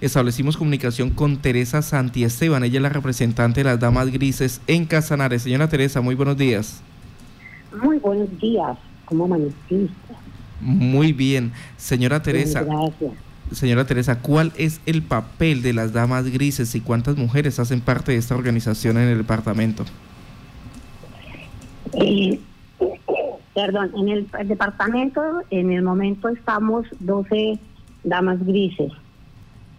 establecimos comunicación con Teresa Santiesteban. Ella es la representante de las Damas Grises en Casanare. Señora Teresa, muy buenos días. Muy buenos días. ¿Cómo amaneciste? Muy bien. Señora Teresa. Gracias. Señora Teresa, ¿cuál es el papel de las Damas Grises y cuántas mujeres hacen parte de esta organización en el departamento? Eh, perdón, en el, departamento en el momento estamos 12 damas grises.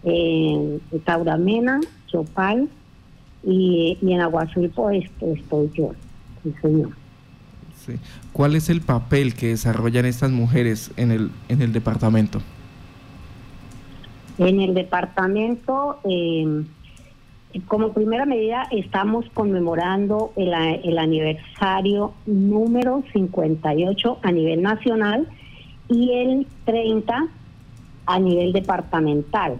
En Tauramena, Chopal y, y en Agua Azul pues, estoy yo, sí señor. Sí. ¿Cuál es el papel que desarrollan estas mujeres en el, en el departamento? En el departamento, eh, como primera medida, estamos conmemorando el, el, aniversario número 58 a nivel nacional y el 30 a nivel departamental.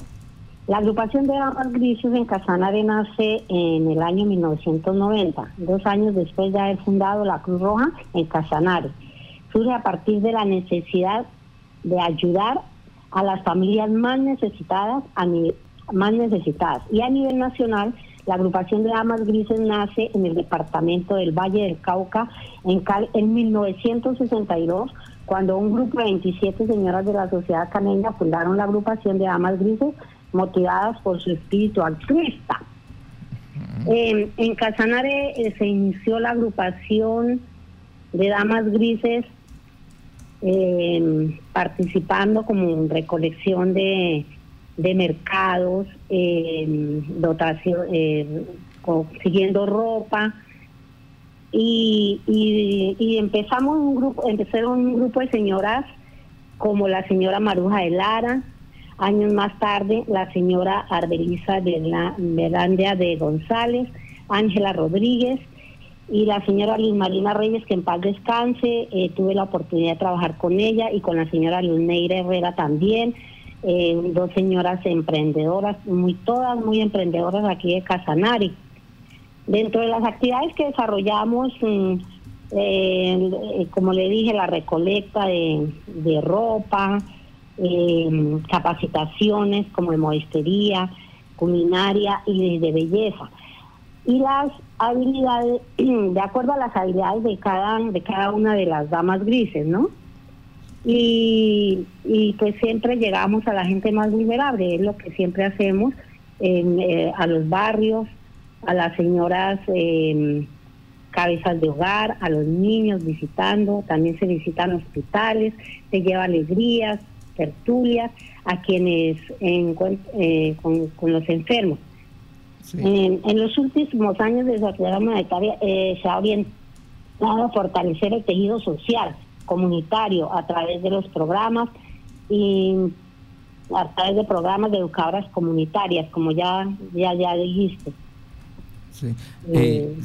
La agrupación de damas grises en Casanare nace en el año 1990, dos años después de haber fundado la Cruz Roja en Casanare. Surge a partir de la necesidad de ayudar a las familias más necesitadas, más necesitadas. Y a nivel nacional, la agrupación de damas grises nace en el departamento del Valle del Cauca en, en 1962, cuando un grupo de 27 señoras de la sociedad caneña fundaron la agrupación de damas grises motivadas por su espíritu altruista. en Casanare eh, se inició la agrupación de damas grises eh, participando como en recolección de, de mercados, dotación, eh, consiguiendo ropa. Y, y, empezamos un grupo, empezaron un grupo de señoras como la señora Maruja de Lara, Años más tarde, la señora Arbelisa de la de González, Ángela Rodríguez y la señora Luz Marina Reyes, que en paz descanse, eh, tuve la oportunidad de trabajar con ella y con la señora Luz Neira Herrera también, eh, dos señoras emprendedoras, muy todas muy emprendedoras aquí de Casanari. Dentro de las actividades que desarrollamos, mm, eh, como le dije, la recolecta de ropa, eh, capacitaciones como de modestería, culinaria y de, belleza. Y las habilidades, de acuerdo a las habilidades de cada, de cada una de las damas grises, ¿no? Y, y pues siempre llegamos a la gente más vulnerable, es lo que siempre hacemos, eh, a los barrios, a las señoras eh, cabezas de hogar, a los niños visitando, también se visitan hospitales, se lleva alegrías, tertulias a quienes eh, con, los enfermos. En, los últimos años de su actividad eh, se ha orientado a fortalecer el tejido social, comunitario, a través de los programas y a través de programas de educadoras comunitarias, como ya, ya, ya dijiste. Sí. Eh,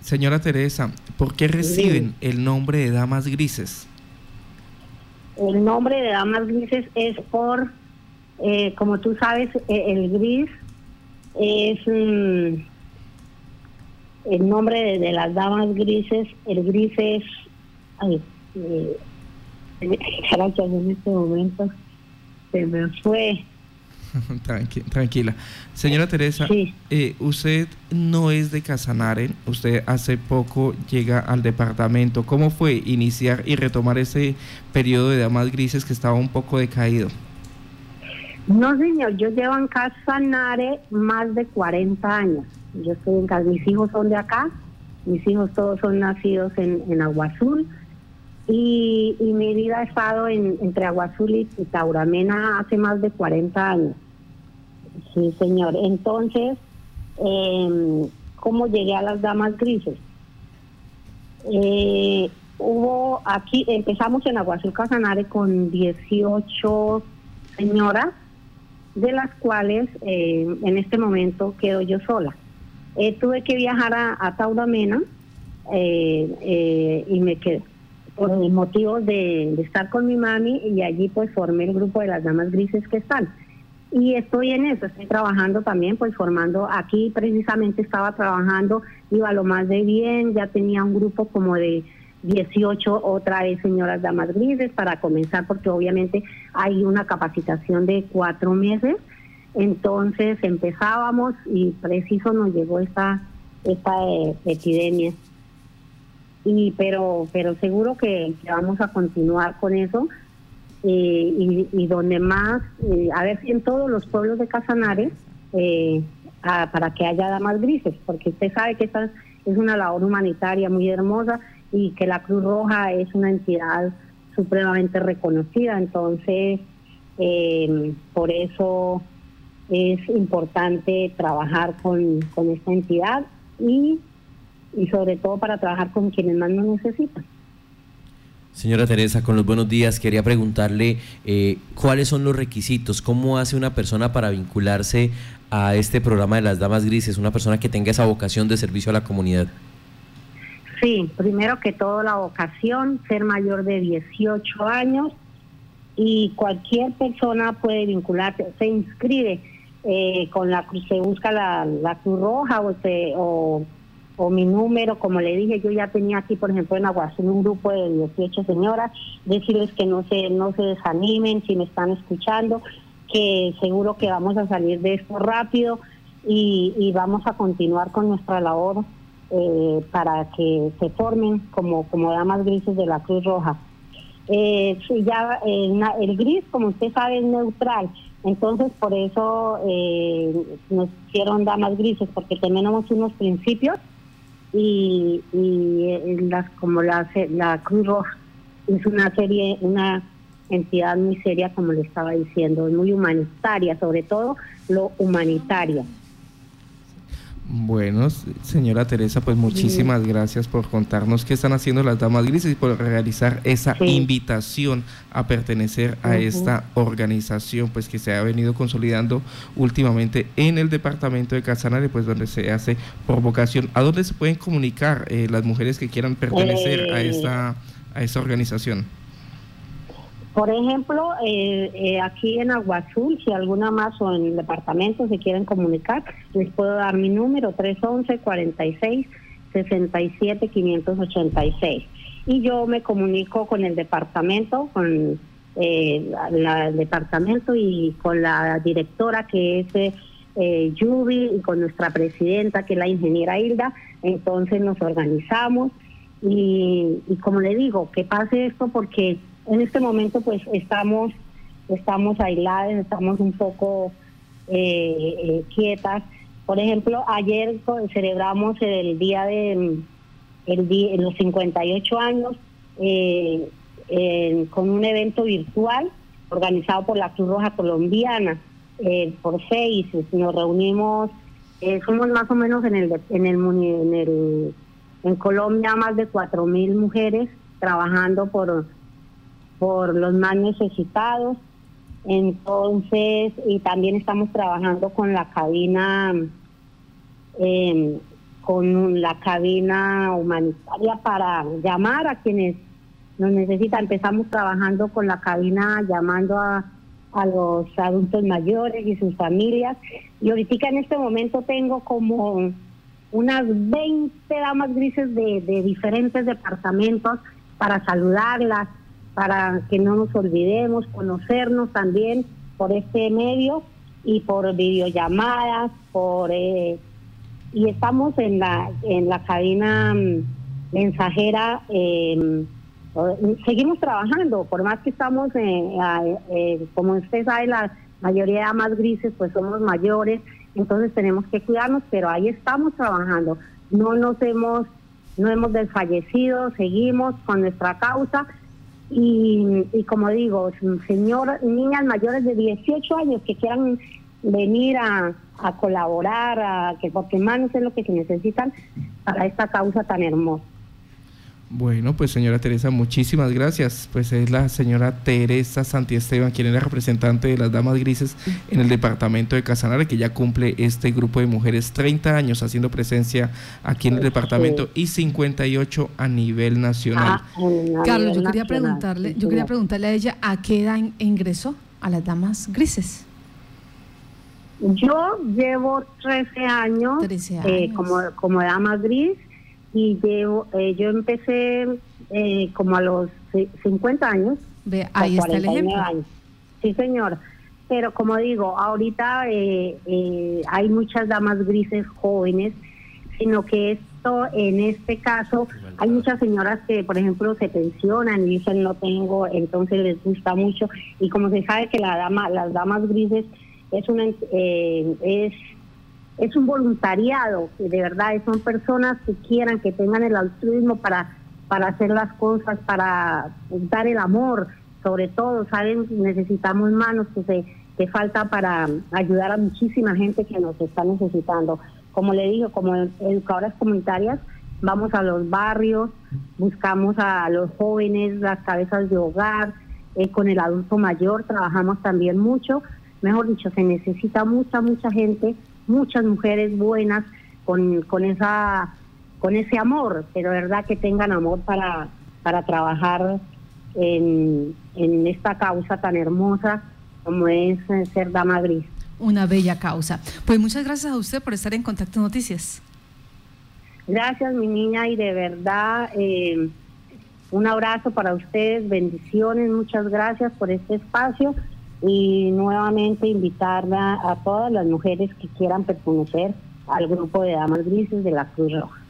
señora Teresa, ¿por qué reciben el nombre de Damas Grises? El nombre de Damas Grises es por, eh, como tú sabes, eh, el gris es mm, el nombre de, las Damas Grises. El gris es, ay, eh, en este momento se me fue. tranquila. Señora Teresa, eh, usted no es de Casanare, usted hace poco llega al departamento. ¿Cómo fue iniciar y retomar ese periodo de damas grises que estaba un poco decaído? No, señor, yo llevo en Casanare más de 40 años. Yo estoy en casa, mis hijos son de acá, mis hijos todos son nacidos en, en Agua Azul. Y, mi vida ha estado en, entre Agua Azul y Tauramena hace más de 40 años. Sí, señor. Entonces, eh, ¿cómo llegué a las damas grises? Eh, hubo aquí, empezamos en Aguazul Casanare con 18 señoras, de las cuales eh, en este momento quedo yo sola. Eh, tuve que viajar a, a Tauramena y me quedé por motivos de, de estar con mi mami y allí pues formé el grupo de las damas grises que están. Y estoy en eso, estoy trabajando también, pues formando, aquí precisamente estaba trabajando, iba lo más de bien, ya tenía un grupo como de 18 otra vez señoras damas grises para comenzar, porque obviamente hay una capacitación de cuatro meses Entonces empezábamos y preciso nos llegó esta, esta eh, epidemia. Y, pero, pero seguro que, vamos a continuar con eso. Eh, y, donde más, eh, a ver si en todos los pueblos de Casanares, para que haya damas grises, porque usted sabe que esta es una labor humanitaria muy hermosa y que la Cruz Roja es una entidad supremamente reconocida. Entonces, por eso es importante trabajar con, con esta entidad y, y sobre todo para trabajar con quienes más nos necesitan. Señora Teresa, con los buenos días, quería preguntarle eh, cuáles son los requisitos, cómo hace una persona para vincularse a este programa de las Damas Grises, una persona que tenga esa vocación de servicio a la comunidad. Sí, primero que todo la vocación, ser mayor de 18 años y cualquier persona puede vincularse, se inscribe eh, con la se busca la, la Cruz Roja o, se, o, mi número, como le dije, yo ya tenía aquí, por ejemplo, en Aguazul un grupo de 18 señoras, decirles que no se, no se desanimen si me están escuchando, que seguro que vamos a salir de esto rápido y, vamos a continuar con nuestra labor eh, para que se formen como, como damas grises de la Cruz Roja. Eh, ya el gris, como usted sabe, es neutral. Entonces, por eso eh, nos hicieron damas grises, porque tenemos unos principios y, y las, como la, la Cruz Roja es una serie, una entidad muy seria, como le estaba diciendo, muy humanitaria, sobre todo lo humanitaria. Bueno, señora Teresa, pues muchísimas gracias por contarnos qué están haciendo las Damas Grises y por realizar esa invitación a pertenecer a esta organización, pues que se ha venido consolidando últimamente en el departamento de Casanare, pues donde se hace por vocación. ¿A dónde se pueden comunicar eh, las mujeres que quieran pertenecer a eh. esta a esta organización? Por ejemplo, eh, eh, aquí en Agua Azul, si alguna más o en el departamento se quieren comunicar, les puedo dar mi número 311 46 67 586. Y yo me comunico con el departamento, con eh, el departamento y con la directora que es eh, Yubi y con nuestra presidenta que es la ingeniera Hilda. Entonces nos organizamos y como le digo, que pase esto porque en este momento pues estamos, estamos aisladas, estamos un poco eh, eh, quietas. Por ejemplo, ayer celebramos el día de el día, los 58 años eh, con un evento virtual organizado por la Cruz Roja Colombiana por seis. Nos reunimos, somos más o menos en el en el en el en Colombia más de cuatro mil mujeres trabajando por por los más necesitados. Entonces, y también estamos trabajando con la cabina, em, con la cabina humanitaria para llamar a quienes nos necesitan. Empezamos trabajando con la cabina llamando a, a los adultos mayores y sus familias. Y ahorita en este momento tengo como unas 20 damas grises de, de diferentes departamentos para saludarlas, para que no nos olvidemos, conocernos también por este medio y por videollamadas, por eh, y estamos en la en la cabina mm, mensajera. Em, seguimos trabajando, por más que estamos, eh, eh, como usted sabe, la mayoría de más grises, pues somos mayores, entonces tenemos que cuidarnos, pero ahí estamos trabajando. No nos hemos, no hemos desfallecido, seguimos con nuestra causa y, como digo, señor, niñas mayores de 18 años que quieran venir a, a colaborar, a que porque manos es lo que se necesitan para esta causa tan hermosa. Bueno, pues señora Teresa, muchísimas gracias. Pues es la señora Teresa Santiesteban, quien es la representante de las Damas Grises en el departamento de Casanare, que ya cumple este grupo de mujeres 30 años haciendo presencia aquí en el departamento y 58 a nivel nacional. Ah, Carlos, yo quería preguntarle, yo quería preguntarle a ella a qué edad ingresó a las Damas Grises. Yo llevo 13 años, eh, como, como dama gris y llevo, eh, yo empecé eh, como a los 50 años. Ve, ahí está el ejemplo. Años. Sí, señor. pero como digo, ahorita eh, eh, hay muchas damas grises jóvenes, sino que esto, en este caso, hay muchas señoras que, por ejemplo, se pensionan y dicen no tengo, entonces les gusta mucho. Y como se sabe que la dama, las damas grises es una eh, es es un voluntariado, de verdad, son personas que quieran, que tengan el altruismo para, para hacer las cosas, para dar el amor, sobre todo, saben, necesitamos manos que se que falta para ayudar a muchísima gente que nos está necesitando. Como le digo, como educadoras comunitarias, vamos a los barrios, buscamos a los jóvenes, las cabezas de hogar, eh, con el adulto mayor trabajamos también mucho. Mejor dicho, se necesita mucha, mucha gente, muchas mujeres buenas con, con, esa, con ese amor, pero verdad que tengan amor para, para trabajar en, en esta causa tan hermosa como es eh, ser dama gris. Una bella causa. Pues muchas gracias a usted por estar en Contacto Noticias. Gracias, mi niña, y de verdad, eh, un abrazo para ustedes, bendiciones, muchas gracias por este espacio y nuevamente invitarla a todas las mujeres que quieran pertenecer al grupo de Damas Grises de la Cruz Roja.